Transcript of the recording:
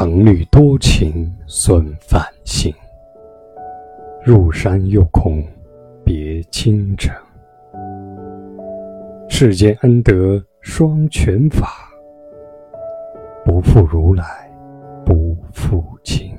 曾虑多情损梵行，入山又恐别倾城。世间恩德双全法，不负如来，不负卿。